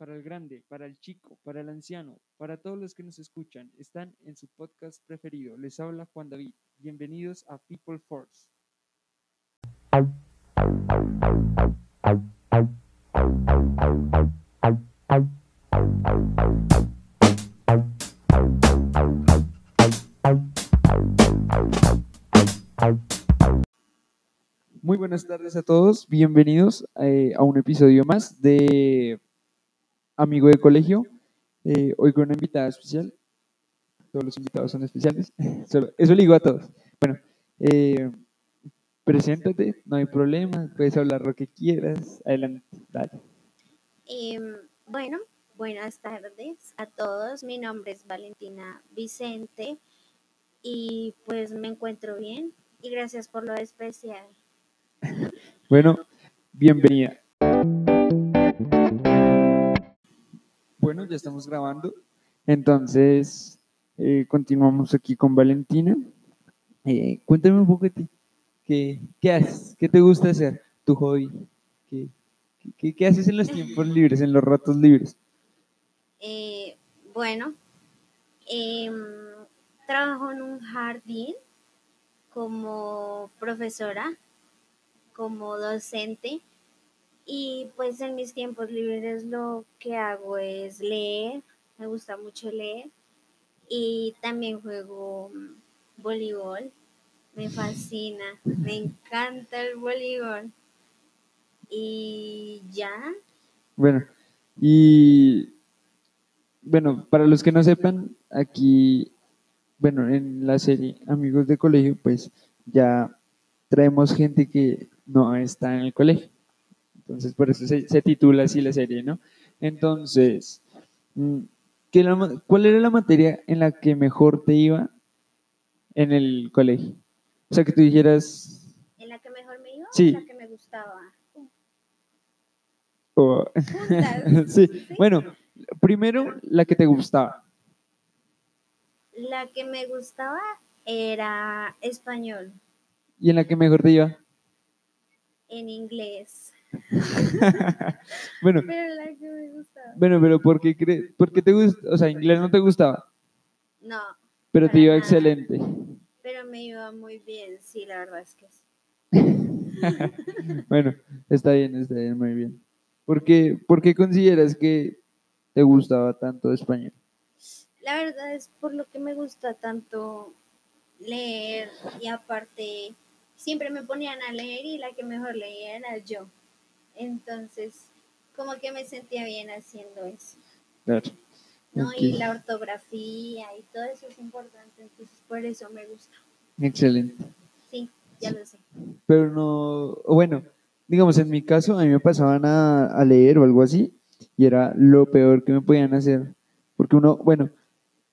para el grande, para el chico, para el anciano, para todos los que nos escuchan, están en su podcast preferido. Les habla Juan David. Bienvenidos a People Force. Muy buenas tardes a todos, bienvenidos eh, a un episodio más de Amigo de Colegio. Eh, hoy con una invitada especial. Todos los invitados son especiales. eso le digo a todos. Bueno, eh, preséntate, no hay problema, puedes hablar lo que quieras. Adelante, dale. Em, bueno, buenas tardes a todos. Mi nombre es Valentina Vicente y pues me encuentro bien y gracias por lo especial. Bueno, bienvenida. Ya estamos grabando. Entonces, eh, continuamos aquí con Valentina. Eh, cuéntame un poco de ti. ¿Qué, ¿Qué, haces? ¿Qué te gusta hacer? ¿Tu hobby? ¿Qué, qué, qué haces en los tiempos libres, en los ratos libres? Eh, bueno, em, trabajo en un jardín como profesora como docente y pues en mis tiempos libres lo que hago es leer, me gusta mucho leer y también juego mm, voleibol, me fascina, me encanta el voleibol y ya. Bueno, y bueno, para los que no sepan, aquí, bueno, en la serie Amigos de Colegio, pues ya traemos gente que no está en el colegio. Entonces, por eso se, titula así la serie, ¿no? Entonces, mm, ¿cuál era la materia en la que mejor te iba en el colegio? O sea, que tú dijeras... ¿En la que mejor me iba sí. en la que me gustaba? sí. bueno, primero la que te gustaba. La que me gustaba era español. ¿Y en la que mejor te iba? en inglés. bueno, pero la que me gustaba. Bueno, pero ¿por qué, crees? ¿por qué te gusta? O sea, inglés no te gustaba. No. Pero te iba excelente. Pero me iba muy bien, sí, la verdad es que sí. bueno, está bien, está bien, muy bien. ¿Por qué, ¿Por qué consideras que te gustaba tanto español? La verdad es por lo que me gusta tanto leer y aparte siempre me ponían a leer y la que mejor leía era yo. Entonces, como que me sentía bien haciendo eso. Claro. ¿no? Y la ortografía y todo eso es importante, entonces por eso me gusta. Excelente. Sí, ya lo sé. Pero no, bueno, digamos, en mi caso, a mí me pasaban a, a leer o algo así, y era lo peor que me podían hacer. Porque uno, bueno,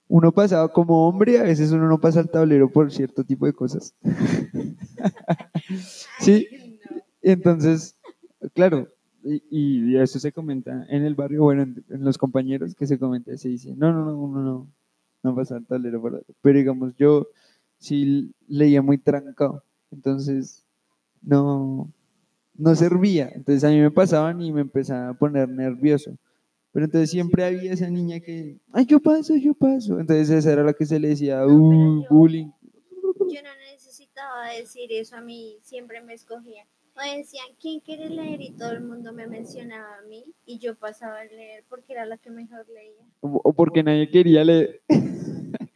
uno pasaba como hombre, a veces uno no pasa al tablero por cierto tipo de cosas. sí, entonces, claro, y, eso se comenta en el barrio, bueno, en, los compañeros que se comenta, se dice, no, no, no, uno no, no pasa al tablero por Pero digamos, yo sí leía muy trancado, entonces no, no servía. Entonces a mí me pasaban y me empezaba a poner nervioso. Pero entonces siempre había esa niña que, ay, yo paso, yo paso. Entonces esa era la que se le decía, uh, bullying. Yo no necesitaba decir eso a mí, siempre me escogía. O decían, ¿quién quiere leer? Y todo el mundo me mencionaba a mí y yo pasaba a leer porque era la que mejor leía. O porque nadie quería leer.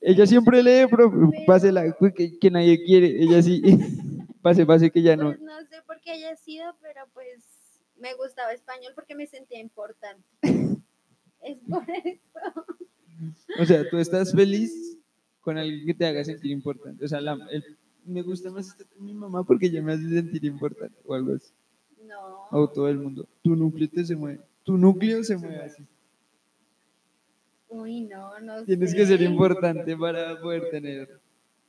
ella, siempre lee, pero, pase la que, que, nadie quiere. Ella sí, pase, pase que ya no. Pues no sé por qué haya sido, pero pues me gustaba español porque me sentía importante. es por eso. O sea, tú estás feliz con alguien que te haga sentir importante. O sea, me gusta más estar con mi mamá porque ella me hace sentir importante o algo así. No. O todo el mundo. Tu núcleo te se mueve. Tu núcleo se mueve así. Uy, no, no Tienes que ser importante para poder tener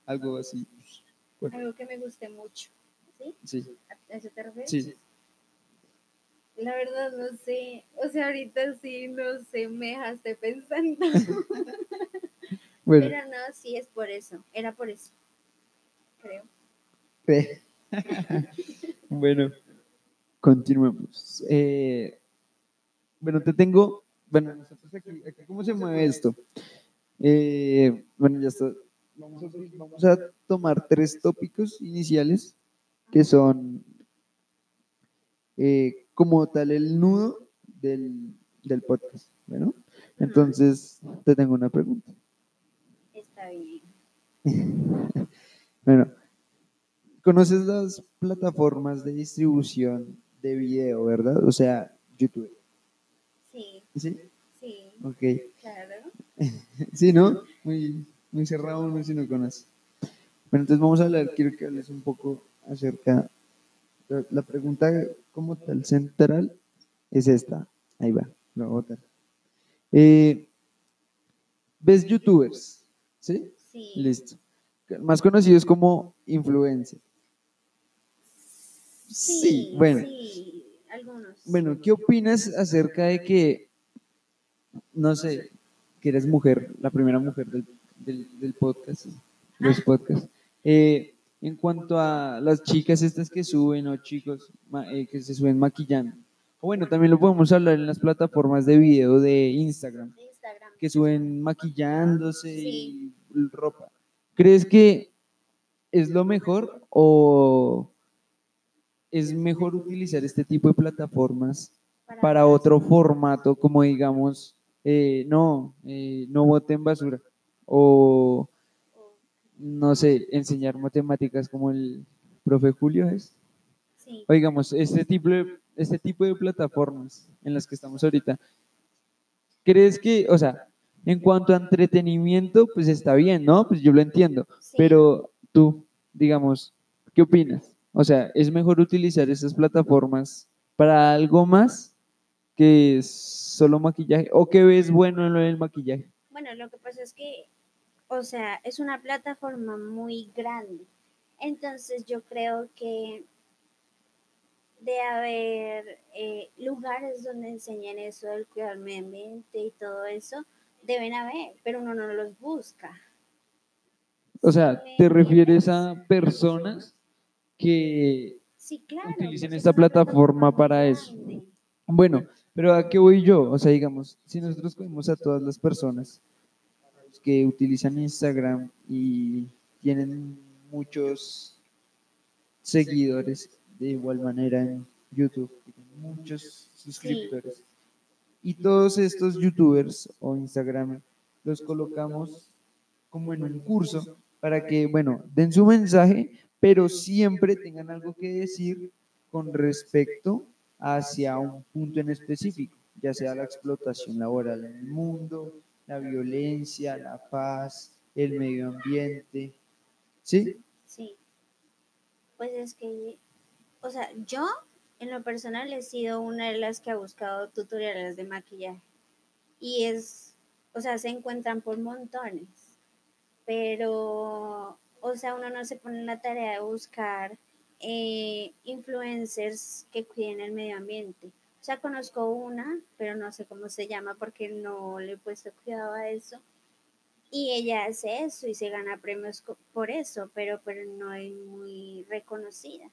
algo así. Algo que me guste mucho. ¿Sí? Sí. ¿A eso te refieres? Sí. La verdad no sé, o sea, ahorita sí, no sé, me dejaste pensando. Pero no, sí es por eso, era por eso, creo. bueno, continuemos. Eh, Bueno, te tengo, bueno, nosotros aquí, aquí ¿cómo se mueve esto? Eh, bueno, ya está. Vamos a, vamos a tomar tres tópicos iniciales que son eh, como tal el nudo del, del podcast. Bueno, entonces te tengo una pregunta. Está bien. Bueno, ¿conoces las plataformas de distribución de video, verdad? O sea, YouTube. Sí, ¿Sí? sí, Ok. claro. Sí, ¿no? Muy, muy cerrado uno si no conoce. Bueno, entonces vamos a hablar, quiero que hables un poco acerca, la, la pregunta como tal central es esta. Ahí va, lo voy a botar. Eh, ¿Ves youtubers? ¿Sí? Sí. Listo. Más conocidos como influencers. Sí, bueno. sí, algunos. Bueno, ¿qué opinas acerca de que, no sé, que eres mujer, la primera mujer del, del, del podcast, los podcasts? Eh, en cuanto a las chicas estas que suben o chicos eh, que se suben maquillando. O bueno, también lo podemos hablar en las plataformas de video de Instagram, Instagram. que suben maquillándose Sí. y ropa. ¿Crees que es lo mejor o es mejor utilizar este tipo de plataformas para otro formato, como digamos, eh, no, eh, no boten basura, o o- no sé, enseñar matemáticas como el profe Julio es, Sí, o digamos, este tipo de, este tipo de plataformas en las que estamos ahorita, ¿crees que, o sea, en cuanto a entretenimiento, pues está bien, ¿no? Pues yo lo entiendo, sí. pero tú, digamos, ¿qué opinas? O sea, ¿es mejor utilizar esas plataformas para algo más que solo maquillaje? ¿O qué ves bueno en lo del maquillaje? Bueno, lo que pasa es que, o sea, es una plataforma muy grande. Entonces yo creo que de haber eh, lugares donde enseñen eso del cuidado del medio ambiente y todo eso, deben haber, pero uno no los busca. O sea, ¿Sí me ¿te refieres a personas que Sí, claro. Utilicen esta plataforma para eso. Bueno, pero ¿a qué voy yo? O sea, digamos, si nosotros cogemos a todas las personas que utilizan Instagram y tienen muchos seguidores, de igual manera en YouTube, tienen muchos suscriptores, y todos estos youtubers o Instagram los colocamos como en un curso para que, bueno, den su mensaje, pero siempre tengan algo que decir con respecto hacia un punto en específico, ya sea la explotación laboral en el mundo, la violencia, la paz, el medio ambiente. ¿Sí? Sí. Pues es que, o sea, yo en lo personal he sido una de las que ha buscado tutoriales de maquillaje. Y es, o sea, se encuentran por montones. Pero, o sea, uno no se pone en la tarea de buscar eh, influencers que cuiden el medio ambiente. O sea, conozco una, pero no sé cómo se llama porque no le he puesto cuidado a eso. Y ella hace eso y se gana premios por eso, pero, pero no es muy reconocida.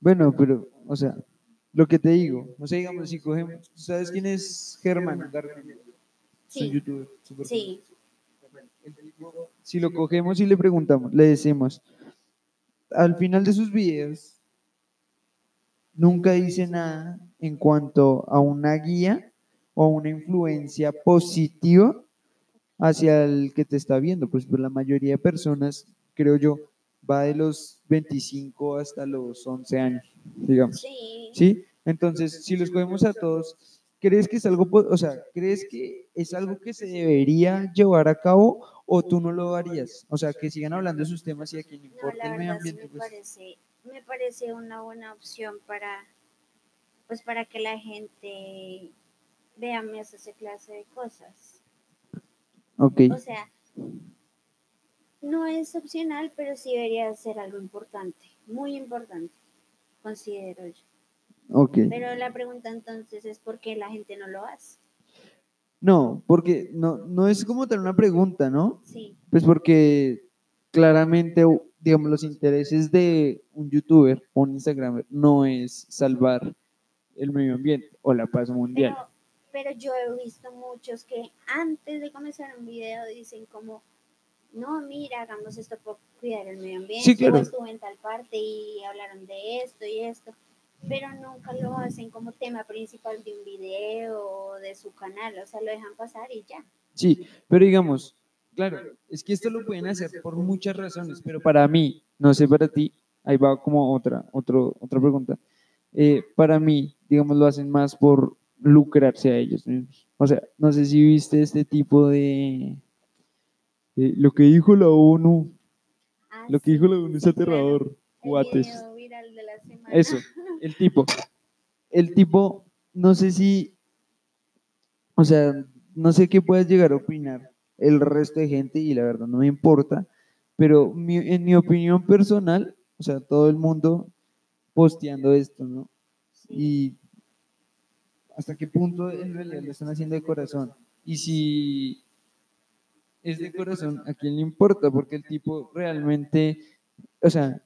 Bueno, pero, o sea, lo que te digo, o sea, digamos, si cogemos, ¿sabes quién es Germán? Es un Sí, youtuber sí, Si lo cogemos y le preguntamos, le decimos, al final de sus videos, nunca dice nada en cuanto a una guía o una influencia positiva hacia el que te está viendo. Pues, pues la mayoría de personas, creo yo, va de los 25 hasta los 11 años, digamos. sí. ¿Sí? Entonces, si los cogemos a todos, ¿crees que es algo, o sea, crees que es algo que se debería llevar a cabo o tú no lo harías? O sea, que sigan hablando de sus temas y a quien No, importa la el medio sí ambiente, me pues, parece, me parece una buena opción para, pues para que la gente vea más esa clase de cosas. ok, O sea, no es opcional, pero sí debería ser algo importante, muy importante, considero yo. ok. Pero la pregunta entonces es por qué la gente no lo hace. No, porque no, no es como tal una pregunta, ¿no? Sí, Pues porque claramente, digamos, los intereses de un youtuber o un instagramer no es salvar el medio ambiente o la paz mundial. pero pero yo he visto muchos que antes de comenzar un video dicen como, no, mira, hagamos esto por cuidar el medio ambiente, Sí, claro. o estuve en tal parte y hablaron de esto y esto, pero nunca lo hacen como tema principal de un video o de su canal, o sea, lo dejan pasar y ya. Sí, pero digamos, claro, es que esto lo pueden hacer por muchas razones, pero para mí, no sé para ti, ahí va como otra, otro, otra pregunta. Eh, para mí, digamos, lo hacen más por lucrarse a ellos mismos. O sea, no sé si viste este tipo de... eh, lo que dijo la ONU, Ah, lo que dijo la ONU es aterrador. Guates. Eso, el tipo. El tipo, no sé si, o sea, no sé qué puedas llegar a opinar el resto de gente y la verdad no me importa, pero mi- en mi opinión personal, o sea, todo el mundo posteando esto, ¿no? Sí. Y hasta qué punto en realidad lo están haciendo de corazón. Y si es de corazón, ¿a quién le importa? Porque el tipo realmente, o sea,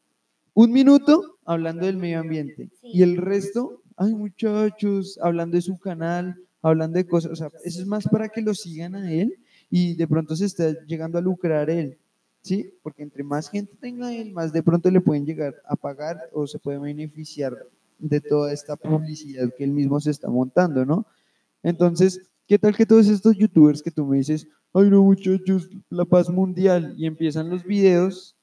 un minuto hablando del medio ambiente y el resto, ay muchachos, hablando de su canal, hablando de cosas, o sea, eso es más para que lo sigan a él y de pronto se está llegando a lucrar él, ¿sí? Porque entre más gente tenga él, más de pronto le pueden llegar a pagar o se puede beneficiar de toda esta publicidad que él mismo se está montando, ¿no? Entonces, ¿qué tal que todos estos youtubers que tú me dices, ay no muchachos, la paz mundial, y empiezan los videos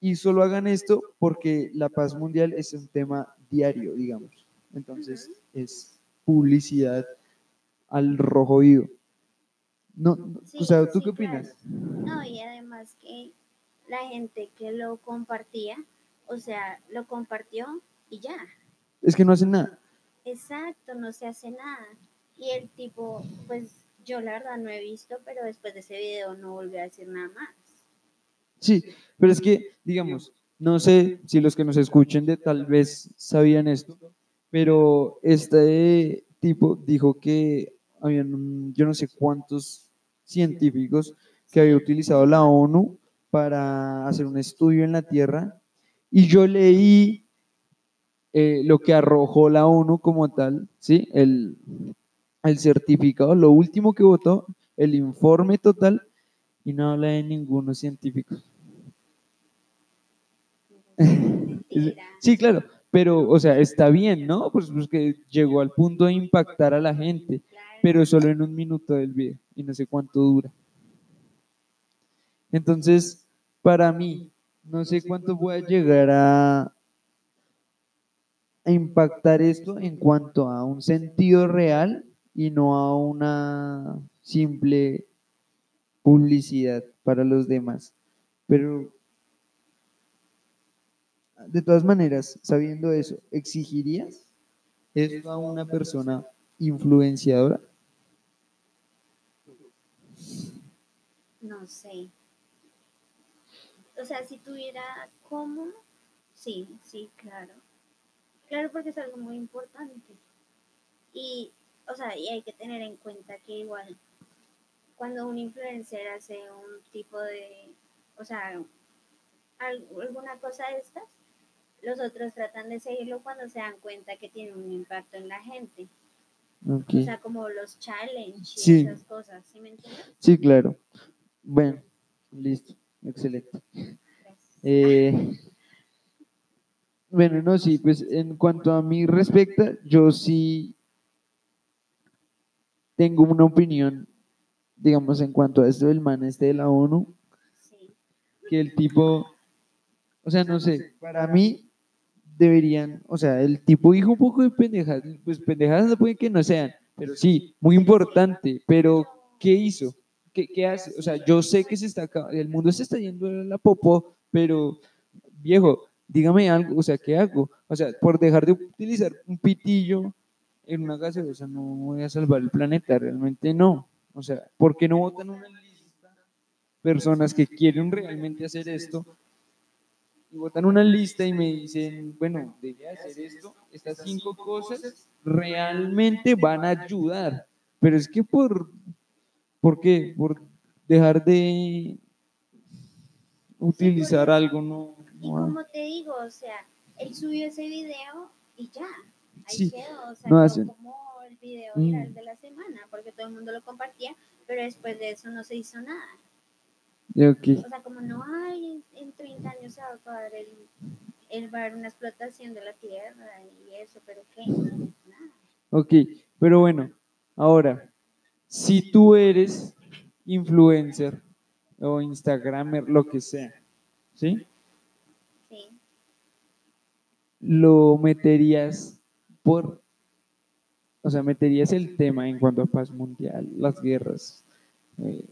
y solo hagan esto porque la paz mundial es un tema diario, digamos. Entonces, es publicidad al rojo vivo. No, no, Sí, o sea, ¿tú sí, qué opinas? No, y además que la gente que lo compartía, o sea, lo compartió y ya. Es que no hacen nada. Exacto, no se hace nada. Y el tipo, pues yo la verdad no he visto, pero después de ese video no volvió a decir nada más. Sí, pero es que, digamos, no sé si los que nos escuchen de tal vez sabían esto, pero este tipo dijo que habían yo no sé cuántos científicos que había utilizado la ONU para hacer un estudio en la Tierra y yo leí eh, lo que arrojó la ONU como tal, ¿sí? El, el certificado, lo último que votó, el informe total y no habla de ninguno científico. Sí, claro, pero, o sea, está bien, ¿no? Pues, pues que llegó al punto de impactar a la gente, pero solo en un minuto del video y no sé cuánto dura. Entonces, para mí, no sé cuánto voy a llegar a impactar esto en cuanto a un sentido real y no a una simple publicidad para los demás. Pero de todas maneras, sabiendo eso, ¿exigirías esto a una persona influenciadora? No sé. O sea, si tuviera cómo, sí, sí, claro. Claro, porque es algo muy importante. Y, o sea, y hay que tener en cuenta que igual cuando un influencer hace un tipo de, o sea, al- alguna cosa de estas, los otros tratan de seguirlo cuando se dan cuenta que tiene un impacto en la gente. O sea, como los challenge y Sí. esas cosas, ¿sí me entiendes? Sí, claro. Bueno, listo, excelente. Eh, bueno, no, sí, pues en cuanto a mí respecta, yo sí tengo una opinión, digamos, en cuanto a esto del man este de la ONU, Sí. que el tipo, o sea, no sé, para mí deberían, o sea, el tipo dijo un poco de pendejadas, pues pendejadas no pueden que no sean, pero sí, muy importante, pero ¿qué hizo? ¿Qué, qué hace? O sea, yo sé que se está, el mundo se está yendo a la popó, pero viejo, dígame algo, o sea, ¿qué hago? O sea, por dejar de utilizar un pitillo en una gaseosa no voy a salvar el planeta, realmente no. O sea, ¿por qué no votan una lista personas que quieren realmente hacer esto y votan una lista y me dicen, bueno, debe hacer esto, estas cinco cosas realmente van a ayudar. Pero es que por, ¿por qué? Por dejar de utilizar algo, no. Y como te digo, o sea, él subió ese video y ya. Sí, quedó, no hacen- como el video Mm. viral de la semana, porque todo el mundo lo compartía, pero después de eso no se hizo nada. Ya, ok. O sea, como no hay, en, en 30 años se va a acabar el, el va a haber una explotación de la tierra y eso, pero ¿qué? Nada. Ok, pero bueno, ahora, si tú eres influencer o instagramer, lo que sea, ¿sí? Sí. Lo meterías por, o sea, meterías el tema en cuanto a paz mundial, las guerras, eh,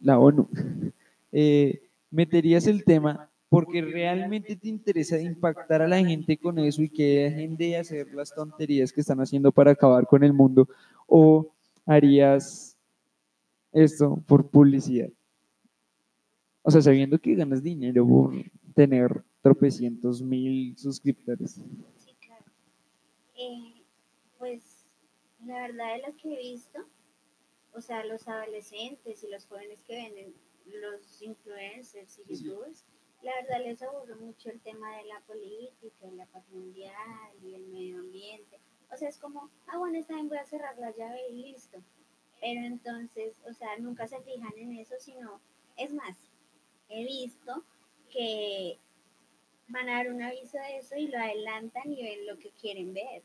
la ONU, eh, meterías el tema porque realmente te interesa impactar a la gente con eso y que dejen de hacer las tonterías que están haciendo para acabar con el mundo, o harías esto por publicidad. O sea, sabiendo que ganas dinero por tener tropecientos mil suscriptores. Sí. Eh, pues la verdad de lo que he visto, o sea, los adolescentes y los jóvenes que ven en- los influencers y youtubers, la verdad les aburre mucho el tema de la política, y la paz mundial y el medio ambiente. O sea, es como, ah, bueno, esta vez voy a cerrar la llave y listo. Pero entonces, o sea, nunca se fijan en eso, sino, es más, he visto que van a dar un aviso de eso y lo adelantan y ven lo que quieren ver.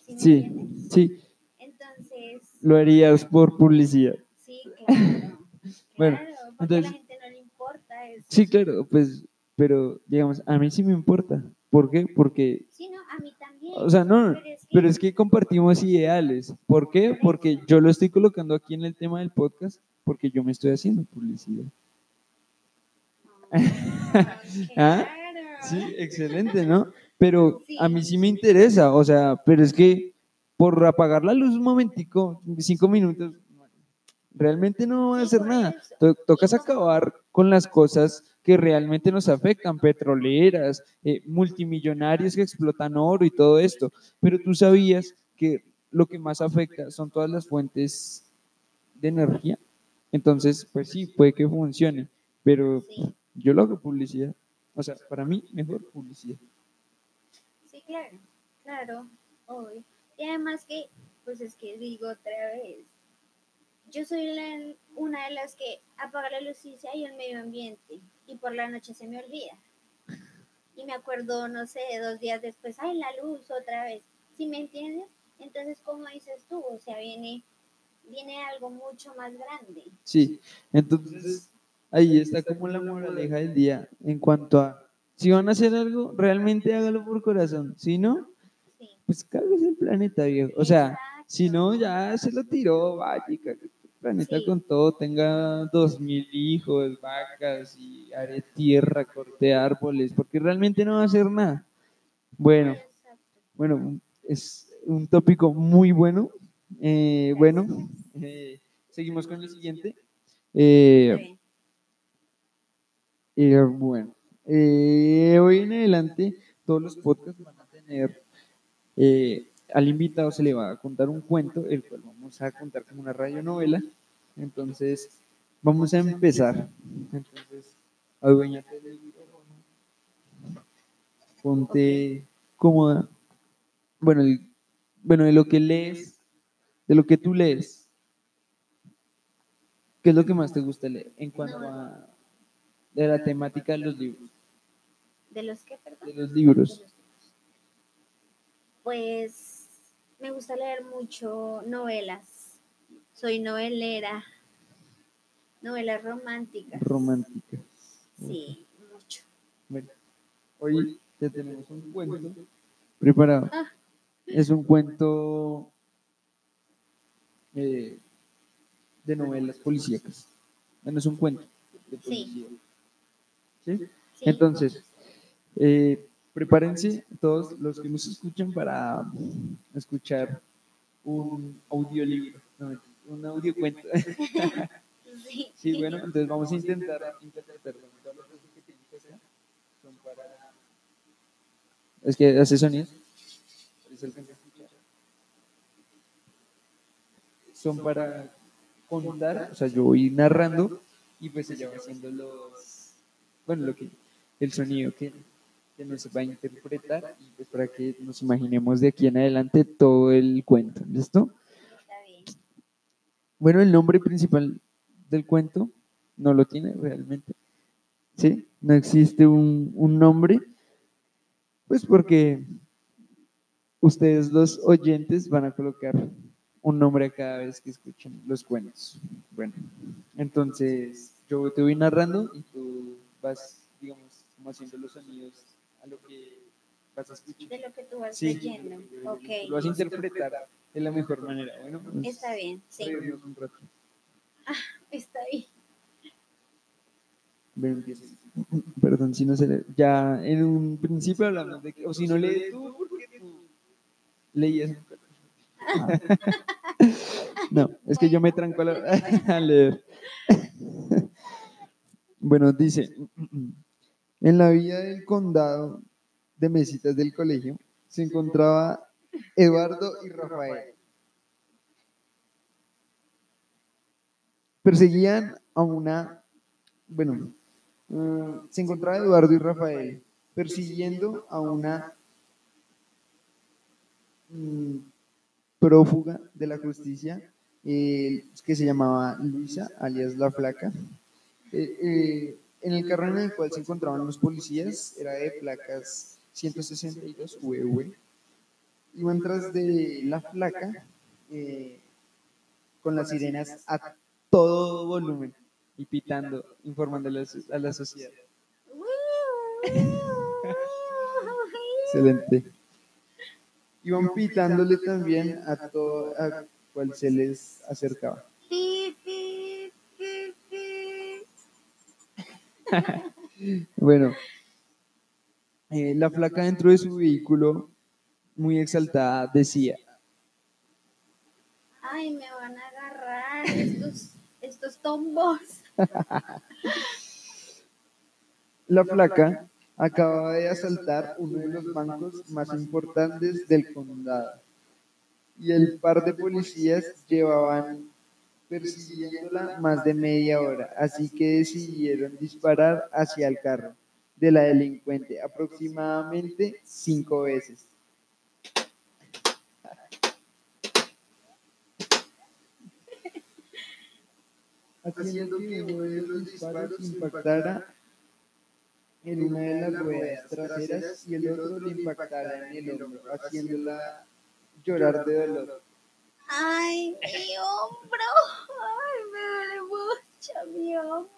¿Sí me Sí, entiendes? sí, Entonces, lo harías por publicidad. sí, claro. Bueno, claro, porque a entonces- la gente no le importa eso. Sí, claro, pues, pero digamos, a mí sí me importa. ¿Por qué? Porque, Sí, no, a mí también. o sea, no, pero es que, pero es que compartimos ideales. ¿Por qué? Porque yo lo estoy colocando aquí en el tema del podcast, porque yo me estoy haciendo publicidad. ¿Ah? Claro. Sí, excelente, ¿no? Pero a mí sí me interesa, o sea, pero es que por apagar la luz un momentico, cinco minutos, realmente no va a hacer nada. tocas acabar con las cosas que realmente nos afectan, petroleras, eh, multimillonarios que explotan oro y todo esto. Pero tú sabías que lo que más afecta son todas las fuentes de energía. Entonces, pues sí, puede que funcione, pero yo lo hago publicidad. O sea, para mí, mejor publicidad. Claro, claro, obvio. Y además que, pues es que digo otra vez, yo soy una de las que apaga la luz y el medio ambiente, y por la noche se me olvida. Y me acuerdo, no sé, dos días después, ay, la luz otra vez. ¿Sí me entiendes? Entonces, como dices tú, o sea, viene, viene algo mucho más grande. Sí, entonces ahí está como la moraleja del día en cuanto a si van a hacer algo, realmente hágalo por corazón. Si no, pues cáguese el planeta, viejo. O sea, si no, ya se lo tiró, vaya, cague el planeta Sí. con todo, tenga dos mil hijos, vacas y haré tierra, corte árboles, porque realmente no va a hacer nada. Bueno, Exacto. bueno, es un tópico muy bueno. Eh, bueno, eh, seguimos con el siguiente. Eh, bueno, eh, hoy en adelante todos los podcasts van a tener, eh, al invitado se le va a contar un cuento, el cual vamos a contar como una radionovela. Entonces, vamos a empezar. Entonces, adueñate del micrófono. Ponte cómoda. Bueno, bueno, de lo que lees, de lo que tú lees, ¿qué es lo que más te gusta leer en cuanto a de la temática de los libros? ¿De los que, perdón? De los libros. Pues me gusta leer mucho novelas. Soy novelera. Novelas románticas. románticas. Sí, mucho. Bueno, hoy ya tenemos un cuento preparado. Ah. Es un cuento eh, de novelas policíacas. Bueno, es un cuento de policía. ¿Sí? Sí. Entonces, eh, prepárense todos los que nos escuchan para escuchar un audiolibro, no, un audiocuento. Sí. Sí, bueno, entonces vamos a intentar interpretarlo. Son para... Es que hace escuchar. Son para contar, o sea, yo voy narrando y pues ella va haciendo los... Bueno, lo que... El sonido que, que nos va a interpretar y pues para que nos imaginemos de aquí en adelante todo el cuento. ¿Listo? Bueno, el nombre principal del cuento no lo tiene realmente. ¿Sí? No existe un, un nombre. Pues porque ustedes los oyentes van a colocar un nombre a cada vez que escuchen los cuentos. Bueno, entonces yo te voy narrando y tú vas, digamos, como haciendo los sonidos a lo que vas a escuchar. De lo que tú vas Sí, leyendo. lo Ok. vas a interpretar de la mejor manera. Bueno, pues, Está bien, sí. un rato. Está bien. Perdón, si no se le... Ya en un principio hablamos de que... O si no lees tú, porque tú leías... No, es que yo me tranco a, la- a leer. Bueno, dice, en la vía del condado de mesitas del colegio se encontraba Eduardo y Rafael. Perseguían a una, bueno, eh, se encontraba Eduardo y Rafael persiguiendo a una mm, prófuga de la justicia eh, que se llamaba Luisa, alias La Flaca. Eh, en el carro en el cual se encontraban los policías era de placas 162 VV. Iban tras de La Flaca eh, con las sirenas a todo volumen y pitando, informando a la, a la sociedad. Excelente. Iban pitándole también a todo a cual se les acercaba. Bueno, eh, la flaca dentro de su vehículo, muy exaltada, decía, Ay, me van a agarrar estos, estos tombos. la flaca acababa de asaltar uno de los bancos más importantes del condado y el par de policías llevaban persiguiéndola más de media hora, así que decidieron disparar hacia el carro de la delincuente aproximadamente cinco veces. haciendo que uno de los disparos impactara en una de las ruedas traseras y el otro le impactara en el hombro, haciéndola llorar de dolor. Ay, mi hombro. Ay, me duele mucho mi hombro.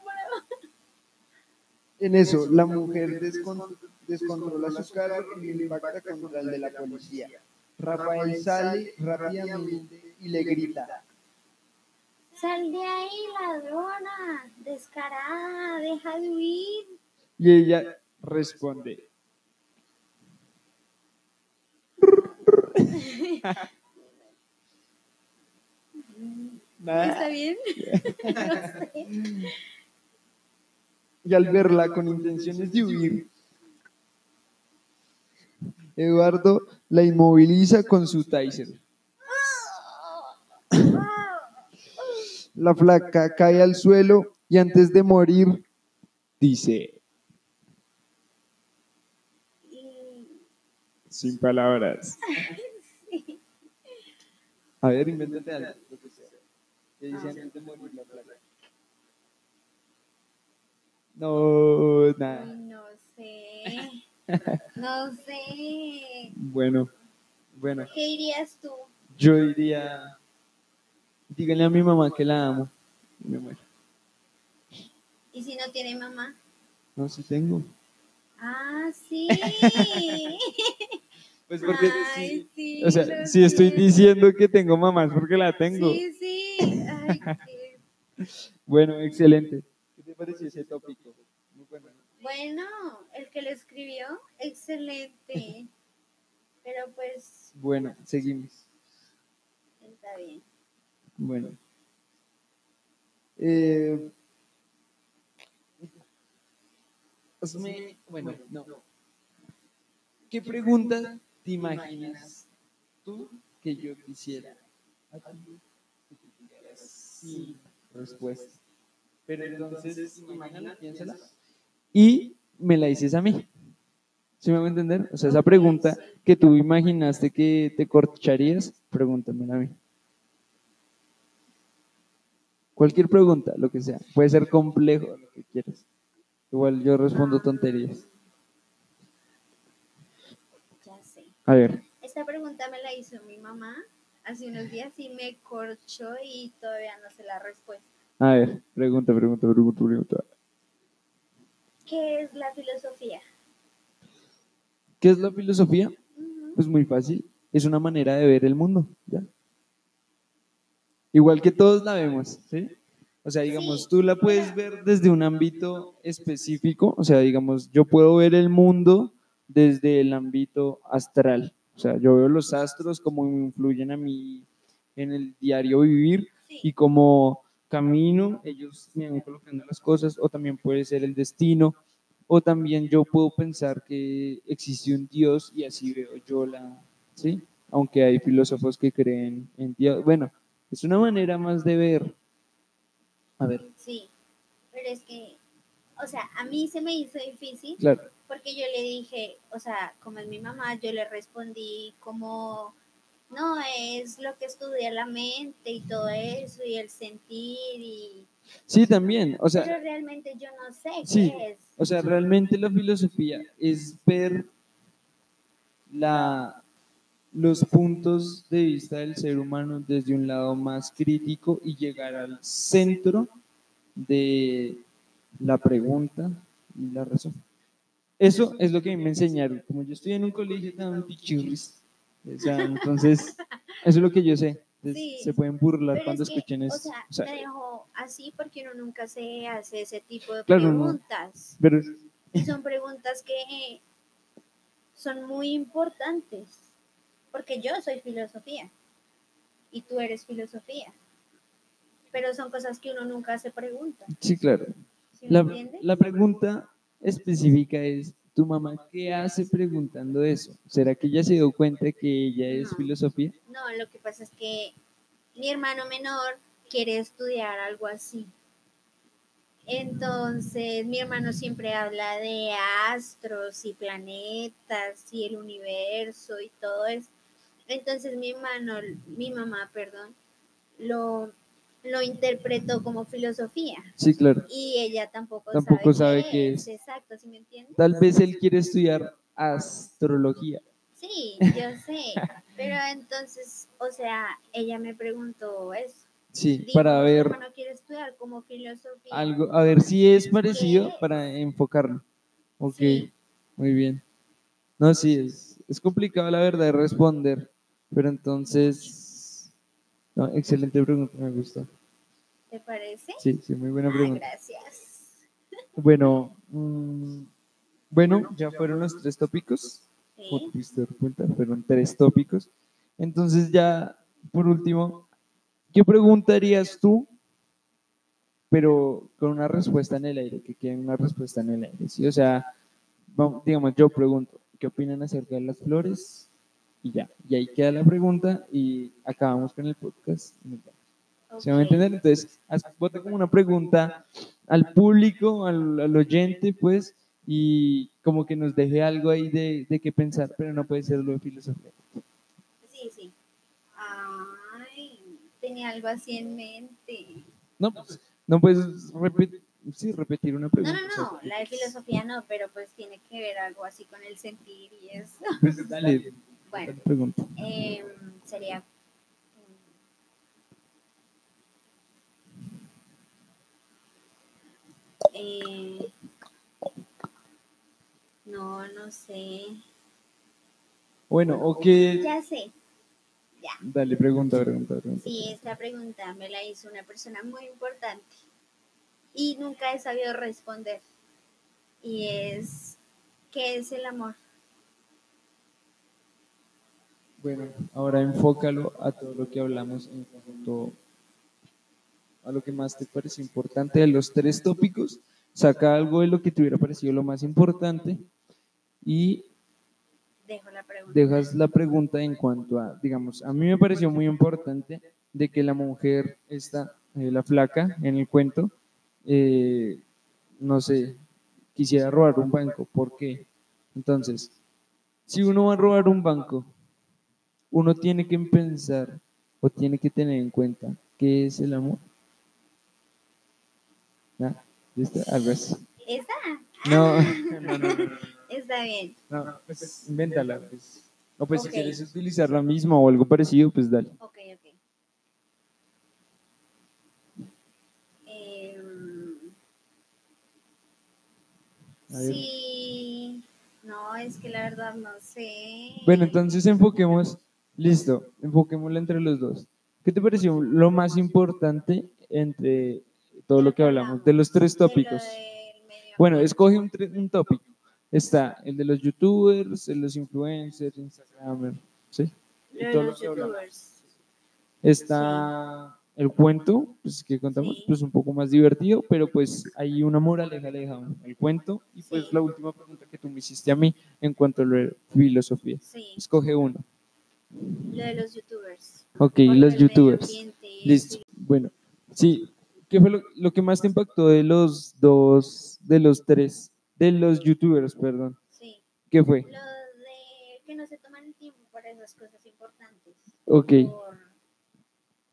En eso, la mujer descon- descontrola su carro y le impacta contra el de la policía. Rafael sale rápidamente y le grita, Sal de ahí, ladrona. Descarada, deja de huir. y ella responde, ¿Está bien? y al verla con intenciones de huir, Eduardo la inmoviliza con su taser. La flaca cae al suelo y antes de morir dice, sin palabras. A ver, invéntate algo, lo que sea. ¿Qué dice antes de morir la flaca? No, nada. no sé. No sé. Bueno, bueno, ¿Qué dirías tú? yo diría, díganle a mi mamá que la amo. Y me muero. ¿Y si no tiene mamá? No, sí tengo. Ah, sí. Pues porque Ay, sí. sí, O sea, si estoy diciendo que tengo mamá es porque la tengo. Sí, sí. Ay, qué- Bueno, excelente. ¿Qué te pareció ese tópico? Muy bueno. Bueno, el que lo escribió, excelente. Pero pues, Bueno, seguimos. está bien. Bueno. Eh, hazme- bueno, no. ¿Qué pregunta te imaginas tú que yo quisiera? a ti Sin respuesta. Pero entonces, imagínala, piénsala. Y me la dices a mí. ¿Sí me va a entender? O sea, esa pregunta que tú imaginaste que te corcharías, pregúntamela a mí. Cualquier pregunta, lo que sea. Puede ser complejo, lo que quieras. Igual yo respondo tonterías. Ya sé. A ver, Esta pregunta me la hizo mi mamá hace unos días y me corchó y todavía no sé la respuesta. a ver, pregunta, pregunta, pregunta, pregunta. ¿Qué es la filosofía? ¿Qué es la filosofía? Pues muy fácil. Es una manera de ver el mundo, ¿ya? Igual que todos la vemos, ¿sí? O sea, digamos, Sí, tú la puedes ver desde un ámbito específico, o sea, digamos, yo puedo ver el mundo desde el ámbito astral. O sea, yo veo los astros, cómo influyen a mí en el diario vivir y como camino, ellos me van colocando las cosas, o también puede ser el destino, o también yo puedo pensar que existe un Dios y así veo yo la, ¿sí? Aunque hay filósofos que creen en Dios. Bueno, es una manera más de ver. A ver, Sí, pero es que, o sea, a mí se me hizo difícil claro, porque yo le dije, o sea, como es mi mamá, yo le respondí como, no, es lo que estudia la mente y todo eso y el sentir y... sí, también, o sea, pero realmente yo no sé sí, qué es. o sea, realmente la filosofía es ver la, los puntos de vista del ser humano desde un lado más crítico y llegar al centro de la pregunta y la razón. Eso es lo que me enseñaron. Como yo estoy en un colegio tan pichurris, o sea, entonces, eso es lo que yo sé. Sí, se pueden burlar Pero cuando es que, escuchen o esto. sea, O sea, me dejó así porque uno nunca se hace ese tipo de Claro, no. preguntas. pero Y son preguntas que son muy importantes, porque yo soy filosofía y tú eres filosofía, pero son cosas que uno nunca se pregunta. sí, claro. ¿Sí me La, la pregunta específica es, ¿tu mamá qué hace preguntando eso? ¿Será que ella se dio cuenta que ella es No. filosofía? No, lo que pasa es que mi hermano menor quiere estudiar algo así. Entonces, mi hermano siempre habla de astros y planetas y el universo y todo eso. Entonces, mi hermano, mi mamá, perdón, lo, lo interpretó como filosofía. Sí, claro. Y ella tampoco, Tampoco sabe, sabe qué es. es. Exacto, ¿sí me entiendes? Tal vez él quiere estudiar astrología. Sí, yo sé. Pero entonces, o sea, ella me preguntó eso. Sí, para "Su ver hermano quiere estudiar como filosofía. algo, a ver si es parecido ¿Qué? para enfocarlo. Ok, Sí. muy bien. No, sí, es, es complicado la verdad responder, pero entonces, no, excelente pregunta, me gustó. ¿Te parece? Sí, sí, muy buena Ah, pregunta. gracias. Bueno, mm, bueno, ya fueron los tres tópicos. Sí. dar cuenta, fueron tres tópicos. Entonces ya, por último, ¿qué preguntarías tú? Pero con una respuesta en el aire, que quede una respuesta en el aire. ¿sí? O sea, vamos, digamos, yo pregunto, ¿qué opinan acerca de las flores? Y ya, y ahí queda la pregunta y acabamos con el podcast. ¿Se va a entender? Entonces, bota como una pregunta al público, al, al oyente, pues, y como que nos deje algo ahí de, de qué pensar, pero no puede ser lo de filosofía. Sí, sí. Ay, tenía algo así en mente. No, pues, no puedes repetir, sí, repetir una No, pregunta. no, o sea, no, la de filosofía no, pero pues tiene que ver algo así con el sentir y eso. pues, dale, Bueno, pregunta. em, sería... eh, no, no sé. Bueno, o que... Ya sé. Dale, pregunta, pregunta, pregunta. Sí, esta pregunta me la hizo una persona muy importante y nunca he sabido responder. Y es, ¿qué es el amor? Bueno, ahora enfócalo a todo lo que hablamos en cuanto a lo que más te pareció importante de los tres tópicos. Saca algo de lo que te hubiera parecido lo más importante y Dejo la pregunta. dejas la pregunta en cuanto a, digamos, a mí me pareció muy importante de que la mujer, esta, eh, la flaca en el cuento, eh, no sé, quisiera robar un banco. ¿Por qué? Entonces, si uno va a robar un banco, uno tiene que pensar o tiene que tener en cuenta qué es el amor. ¿Listo? Algo así. ¿Esa? No, no, no, no, no. Está bien. No, pues, invéntala. Pues. O pues si quieres utilizar la misma o algo parecido, pues dale. Ok, ok. Em, sí. No, es que la verdad no sé. Bueno, entonces enfoquemos, listo, enfoquémoslo entre los dos. ¿Qué te pareció lo más importante entre todo lo que hablamos? De los tres tópicos. Bueno, escoge un, un tópico. Está el de los youtubers, el de los influencers, instagramers, ¿sí? Lo de todo lo los que hablamos. youtubers. Está el cuento, pues que contamos, pues un poco más divertido, pero pues hay una moraleja le dejamos, el cuento, y pues la última pregunta que tú me hiciste a mí en cuanto a de filosofía. Escoge uno. lo de los youtubers. Ok, Porque los youtubers. Listo. Bueno, sí. ¿Qué fue lo, lo que más te impactó de los dos, de los tres, de los youtubers, perdón? Sí. ¿Qué fue? Lo de que no se toman el tiempo para esas cosas importantes. Ok. Por-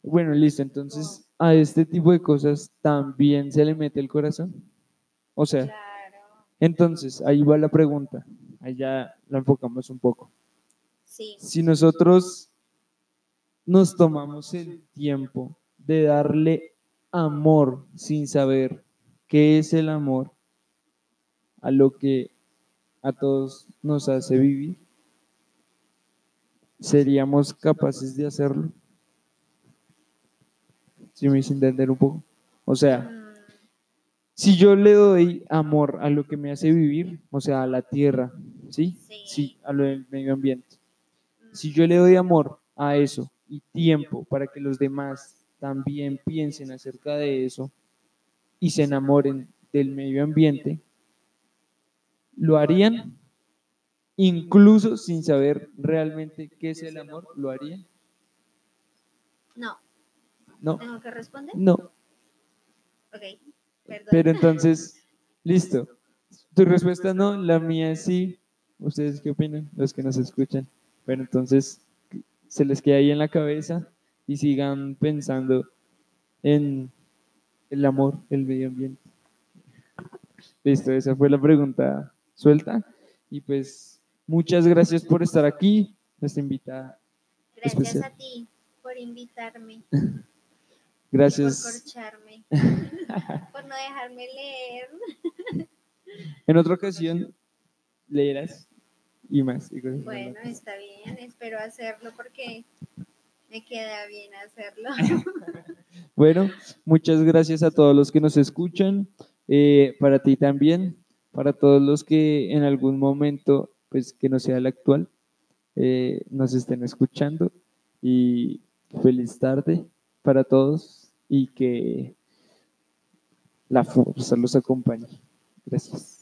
Bueno, listo. Entonces, a este tipo de cosas también se le mete el corazón. O sea, Claro. entonces, ahí va la pregunta. Ahí ya la enfocamos un poco. Sí. Si nosotros nos tomamos el tiempo de darle amor sin saber qué es el amor a lo que a todos nos hace vivir, ¿seríamos capaces de hacerlo? Si me hice entender un poco. O sea, si yo le doy amor a lo que me hace vivir, o sea, a la tierra, ¿sí? Sí. Sí, a lo del medio ambiente. Si yo le doy amor a eso y tiempo para que los demás también piensen acerca de eso y se enamoren del medio ambiente, lo harían incluso sin saber realmente qué es el amor, lo harían. No. No, ¿Tengo que responder? no. Ok. Perdón. Pero entonces, listo. Tu respuesta no, la mía sí. ¿Ustedes qué opinan? Los que nos escuchan. Bueno, entonces se les queda ahí en la cabeza y sigan pensando en el amor, el medio ambiente. Listo, esa fue la pregunta suelta. Y pues muchas gracias por estar aquí, nuestra invitada. Gracias especial. a ti por invitarme. Por Gracias. corcharme. por no dejarme leer. En otra ocasión leerás y más. y Bueno, está bien. Espero hacerlo porque me queda bien hacerlo. Bueno, muchas gracias a todos los que nos escuchan, eh, para ti también, para todos los que en algún momento, pues que no sea el actual, eh, nos estén escuchando y feliz tarde para todos y que la fuerza los acompañe. Gracias.